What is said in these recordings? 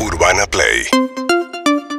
Urbana Play.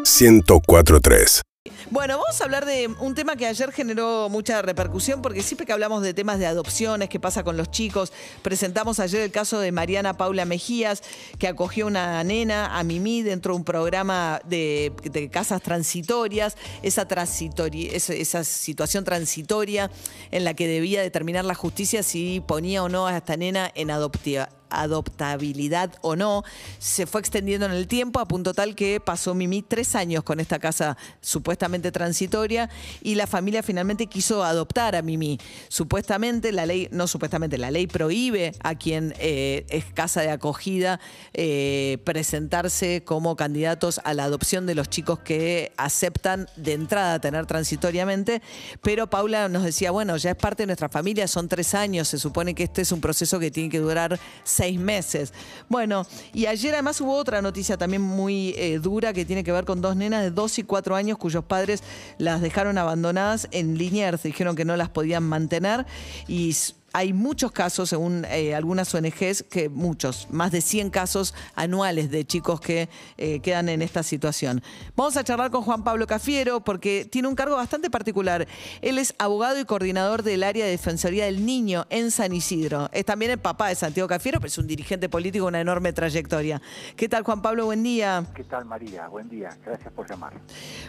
1043 Bueno, vamos a hablar de un tema que ayer generó mucha repercusión porque siempre que hablamos de temas de adopciones, qué pasa con los chicos, presentamos ayer el caso de Mariana Paula Mejías, que acogió una nena a Mimi dentro de un programa de, casas transitorias, esa, transitoria, esa situación transitoria en la que debía determinar la justicia si ponía o no a esta nena en adoptiva adoptabilidad o no, se fue extendiendo en el tiempo a punto tal que pasó Mimi tres años con esta casa supuestamente transitoria y la familia finalmente quiso adoptar a Mimi. Supuestamente la ley, no supuestamente, la ley prohíbe a quien eh, es casa de acogida eh, presentarse como candidatos a la adopción de los chicos que aceptan de entrada tener transitoriamente, pero Paula nos decía, bueno, ya es parte de nuestra familia, son tres años, se supone que este es un proceso que tiene que durar seis meses. Bueno, y ayer además hubo otra noticia también muy eh, dura que tiene que ver con dos nenas de dos y cuatro años cuyos padres las dejaron abandonadas en Liniers, dijeron que no las podían mantener y hay muchos casos, según eh, algunas ONGs, que muchos, más de 100 casos anuales de chicos que eh, quedan en esta situación. Vamos a charlar con Juan Pablo Cafiero porque tiene un cargo bastante particular. Él es abogado y coordinador del área de Defensoría del Niño en San Isidro. Es también el papá de Santiago Cafiero, pero es un dirigente político con una enorme trayectoria. ¿Qué tal, Juan Pablo? Buen día. ¿Qué tal, María? Buen día. Gracias por llamar.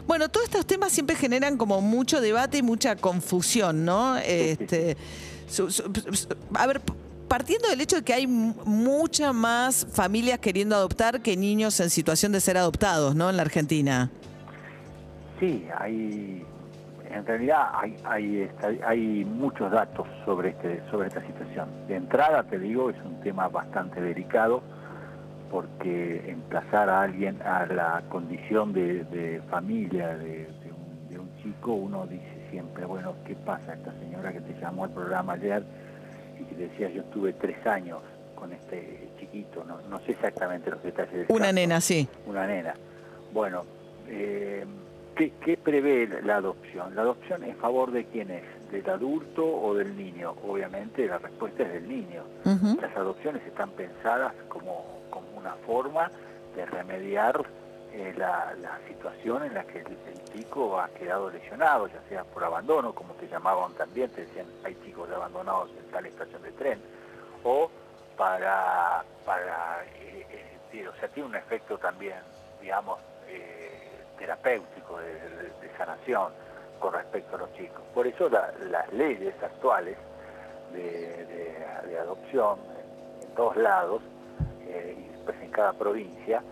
Bueno, todos estos temas siempre generan como mucho debate y mucha confusión, ¿no? Este, a ver, partiendo del hecho de que hay muchas más familias queriendo adoptar que niños en situación de ser adoptados, ¿no? En la Argentina. Sí, hay, en realidad hay, hay, hay muchos datos sobre, este, sobre esta situación. De entrada, te digo, es un tema bastante delicado porque emplazar a alguien a la condición de, de familia de, de un, de un chico, uno dice siempre, bueno, ¿qué pasa? Esta señora que te llamó al programa ayer y que decía, yo estuve tres años con este chiquito, no, no sé exactamente los detalles del Una caso. nena, sí. una nena. Bueno, eh, ¿qué, qué prevé la adopción? La adopción en favor de quién es, del adulto o del niño. Obviamente la respuesta es del niño. Las adopciones están pensadas como, como una forma de remediar eh, la, situación en la que el, chico ha quedado lesionado, ya sea por abandono, como te llamaban también, te decían hay chicos abandonados en tal estación de tren, o para, para eh, eh, o sea, tiene un efecto también, digamos, eh, terapéutico, de, sanación con respecto a los chicos. Por eso la- las leyes actuales de, adopción en, todos lados, y después en cada provincia,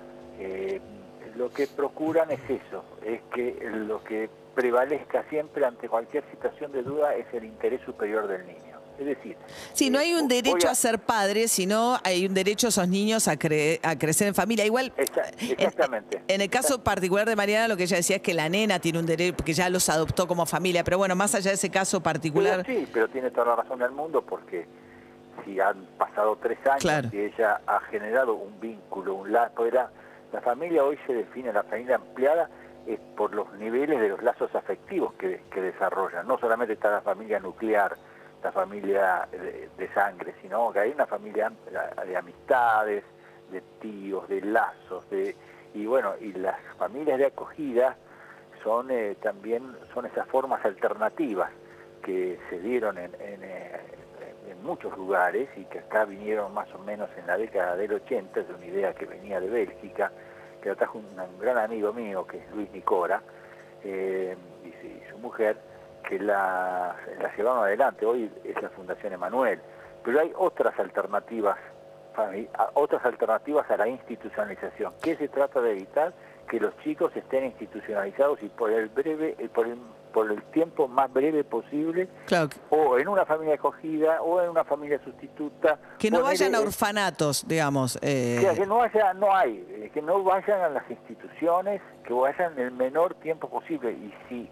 lo que procuran es eso, es que lo que prevalezca siempre ante cualquier situación de duda es el interés superior del niño. Es decir, Sí, no hay un derecho a- a ser padre, sino hay un derecho a esos niños a, cre- a crecer en familia. Igual, Exa- en- exactamente. En, el caso particular de Mariana, lo que ella decía es que la nena tiene un derecho, que ya los adoptó como familia. Pero bueno, más allá de ese caso particular. Pero sí, pero tiene toda la razón del mundo porque si han pasado tres años Claro. y ella ha generado un vínculo, un lazo, era la familia hoy se define, la familia ampliada es por los niveles de los lazos afectivos que, que desarrollan. No solamente está la familia nuclear, la familia de, sangre, sino que hay una familia de amistades, de tíos, de lazos, de y bueno, y las familias de acogida son eh, también son esas formas alternativas que se dieron en, en, eh, muchos lugares y que acá vinieron más o menos en la década del 80, es una idea que venía de Bélgica, que la trajo un, gran amigo mío que es Luis Nicora eh, y, y su mujer, que la, la llevaron adelante, hoy es la Fundación Emanuel, pero hay otras alternativas otras alternativas a la institucionalización. ¿Qué se trata de evitar? Que los chicos estén institucionalizados y por el breve, eh, por el, por el tiempo más breve posible, Claro, o en una familia acogida, o en una familia sustituta. que no vayan a el- orfanatos, digamos. eh, que, que no haya, no hay, eh, que no vayan a las instituciones, que vayan el menor tiempo posible. Y si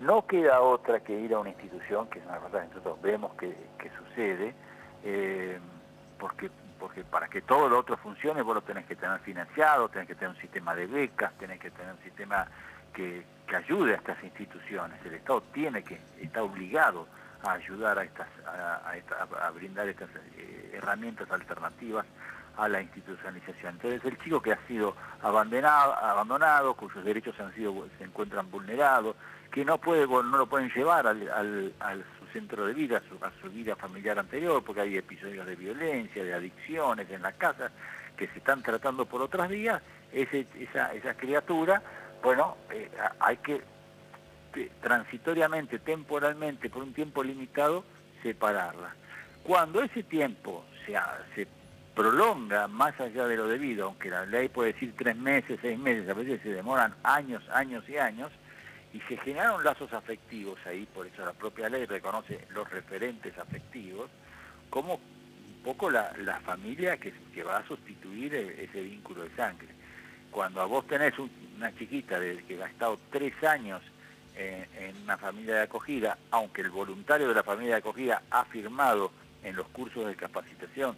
no queda otra que ir a una institución, que es una cosa que nosotros vemos que, que sucede, eh, porque porque para que todo lo otro funcione vos lo tenés que tener financiado, tenés que tener un sistema de becas, tenés que tener un sistema que, que ayude a estas instituciones. El Estado tiene que, está obligado a ayudar a estas, a, a a brindar estas eh, herramientas alternativas a la institucionalización. Entonces el chico que ha sido abandonado, abandonado cuyos derechos han sido, se encuentran vulnerados, que no puede no lo pueden llevar al, al, su centro de vida, a su, vida familiar anterior, porque hay episodios de violencia, de adicciones en la casa, que se están tratando por otras vías, ese, esa, esa criatura, bueno, eh, hay que transitoriamente, temporalmente, por un tiempo limitado, separarla. Cuando ese tiempo se, se prolonga más allá de lo debido, aunque la ley puede decir tres meses, seis meses, a veces se demoran años, años y años, y se generaron lazos afectivos ahí, por eso la propia ley reconoce los referentes afectivos, como un poco la, familia que, que, va a sustituir e, ese vínculo de sangre. Cuando a vos tenés una chiquita de, que ha estado tres años en, una familia de acogida, aunque el voluntario de la familia de acogida ha firmado en los cursos de capacitación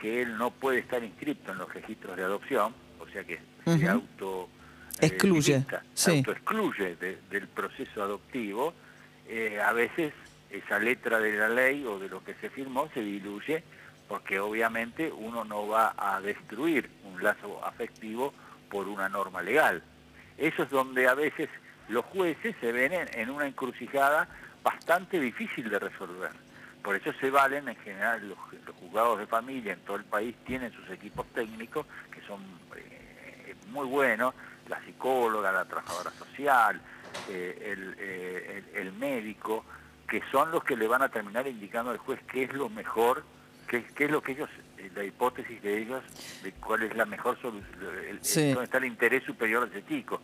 que él no puede estar inscrito en los registros de adopción, o sea que se auto excluye, se excluye del proceso adoptivo, eh, a veces esa letra de la ley o de lo que se firmó se diluye porque obviamente uno no va a destruir un lazo afectivo por una norma legal. Eso es donde a veces los jueces se ven en, una encrucijada bastante difícil de resolver. Por eso se valen, en general, los, juzgados de familia en todo el país tienen sus equipos técnicos que son eh, muy buenos, la psicóloga, la trabajadora social, eh, eh, el, médico, que son los que le van a terminar indicando al juez qué es lo mejor, qué, es lo que ellos, la hipótesis de ellos, de cuál es la mejor solución, dónde está el interés superior de ese chico.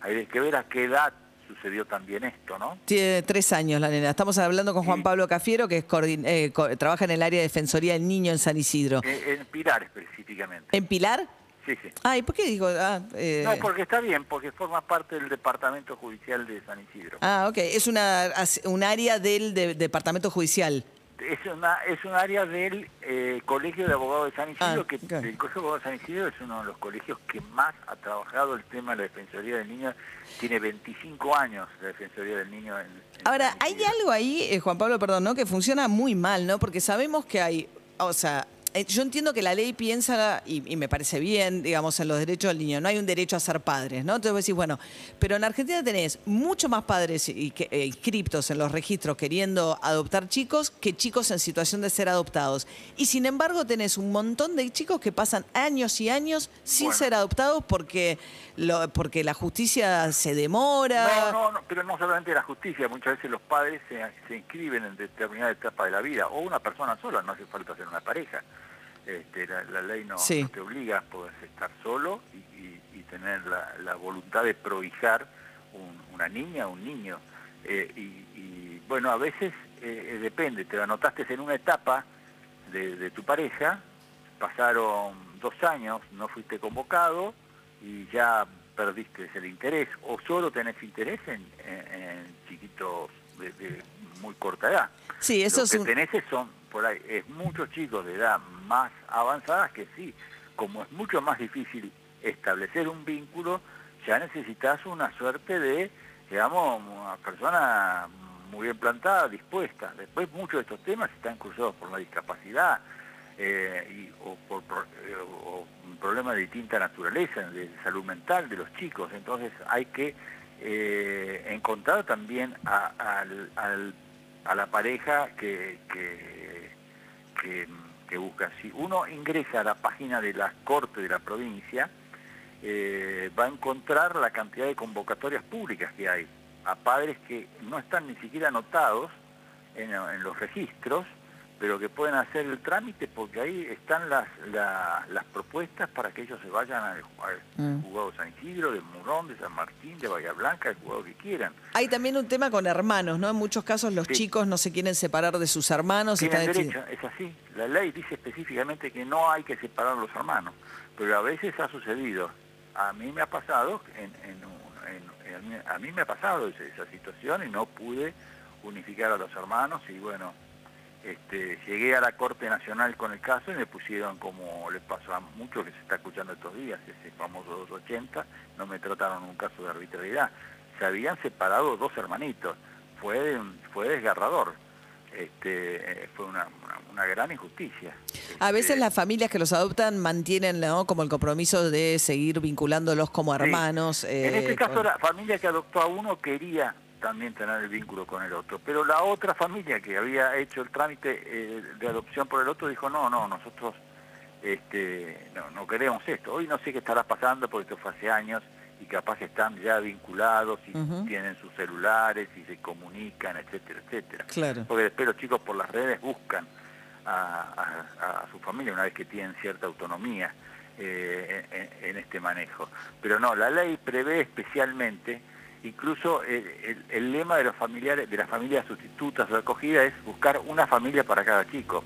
Hay que ver a qué edad sucedió también esto, ¿no? Tiene tres años la nena. Estamos hablando con Juan Pablo Cafiero, que es eh, trabaja en el área de Defensoría del Niño en San Isidro. Eh, en Pilar específicamente. ¿En Pilar? Sí, sí. Ah, ¿y por qué digo? Ah, eh... No, porque está bien, porque forma parte del Departamento Judicial de San Isidro. Ah, ok. Es una, un área del Departamento Judicial es una es un área del eh, Colegio de Abogados de San Isidro, ah, que el Colegio de Abogados de San Isidro es uno de los colegios que más ha trabajado el tema de la Defensoría del Niño. Tiene 25 años la Defensoría del Niño. En, Ahora, hay algo ahí, eh, Juan Pablo, perdón, ¿no? que funciona muy mal, ¿no? Porque sabemos que hay, o sea, yo entiendo que la ley piensa, y, me parece bien, digamos, en los derechos del niño. No hay un derecho a ser padres, ¿no? Entonces vos decís, bueno, pero en Argentina tenés mucho más padres y, eh, inscriptos en los registros queriendo adoptar chicos que chicos en situación de ser adoptados. Y sin embargo tenés un montón de chicos que pasan años y años sin ser adoptados porque, lo, porque la justicia se demora. No, no, pero no solamente la justicia, muchas veces los padres se, se inscriben en determinada etapa de la vida, o una persona sola, no hace falta ser una pareja. Este, la, ley no, te obliga a poder estar solo y, tener la, voluntad de prohijar una niña o un niño. Eh, y, bueno, a veces eh, eh, depende, te anotaste en una etapa de, tu pareja, pasaron dos años, no fuiste convocado y ya perdiste el interés, o solo tenés interés en, chiquitos de, muy corta edad. Sí, eso Lo que tenés son, por ahí, es muchos chicos de edad más avanzadas que sí, como es mucho más difícil establecer un vínculo, ya necesitas una suerte de, digamos, una persona muy bien plantada, dispuesta. Después muchos de estos temas están cruzados por la discapacidad eh, o por eh, un problema de distinta naturaleza, de salud mental de los chicos. Entonces hay que eh, encontrar también a, la pareja que que busca. Si uno ingresa a la página de la Corte de la provincia, eh, va a encontrar la cantidad de convocatorias públicas que hay a padres que no están ni siquiera anotados en, los registros, pero que pueden hacer el trámite porque ahí están las, las propuestas para que ellos se vayan al, mm. juzgado de San Isidro, de Murón, de San Martín, de Bahía Blanca, el juzgado que quieran. Hay también un tema con hermanos, ¿no? En muchos casos los chicos no se quieren separar de sus hermanos. Tienen derecho, es así. La ley dice específicamente que no hay que separar a los hermanos, pero a veces ha sucedido. A mí me ha pasado, en, a mí me ha pasado esa situación y no pude unificar a los hermanos y bueno, este, llegué a la Corte Nacional con el caso y me pusieron como les pasó a muchos que se está escuchando estos días, ese famoso 280, no me trataron un caso de arbitrariedad. Se habían separado dos hermanitos, fue, fue desgarrador. este, eh, fue una, una, gran injusticia. A veces este, las familias que los adoptan mantienen ¿no? como el compromiso de seguir vinculándolos como hermanos. en este eh, caso la familia que adoptó a uno quería también tener el vínculo con el otro, pero la otra familia que había hecho el trámite eh, de adopción por el otro dijo, no, no, nosotros este, no, no queremos esto. Hoy no sé qué estará pasando porque esto fue hace años y capaz están ya vinculados y tienen sus celulares y se comunican, etcétera, etcétera. Claro. Porque después los chicos por las redes buscan a, su familia una vez que tienen cierta autonomía eh, en, este manejo. Pero no, la ley prevé especialmente, incluso el, el, lema de los familiares, de las familias sustitutas o acogida es buscar una familia para cada chico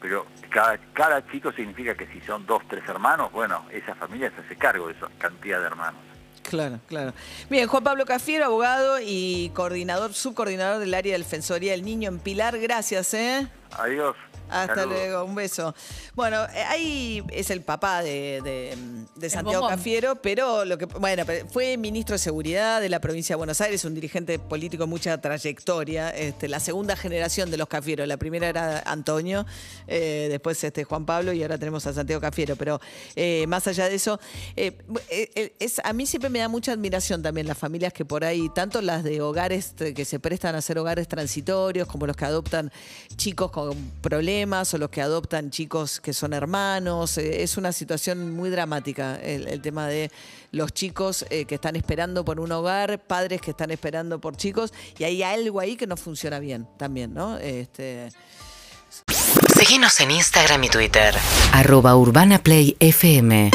pero cada, cada chico significa que si son dos, tres hermanos, bueno, esa familia se hace cargo de esa cantidad de hermanos. Claro, claro. Bien, Juan Pablo Cafiero, abogado y coordinador, subcoordinador del área de defensoría del niño en Pilar. Gracias, ¿eh? Adiós. Hasta luego, un beso. Bueno, eh, ahí es el papá de, Santiago Cafiero, pero lo que bueno, fue ministro de Seguridad de la provincia de Buenos Aires, un dirigente político de mucha trayectoria, este, la segunda generación de los Cafiero. La primera era Antonio, eh, después este Juan Pablo y ahora tenemos a Santiago Cafiero. Pero eh, más allá de eso, es, a mí siempre me da mucha admiración también las familias que por ahí, tanto las de hogares que se prestan a ser hogares transitorios, como los que adoptan chicos con problemas o los que adoptan chicos que son hermanos. Eh, es una situación muy dramática el, tema de los chicos eh, que están esperando por un hogar, padres que están esperando por chicos, y hay algo ahí que no funciona bien también, ¿no? Este... Síguenos en Instagram y Twitter. Arroba Urbana Play FM.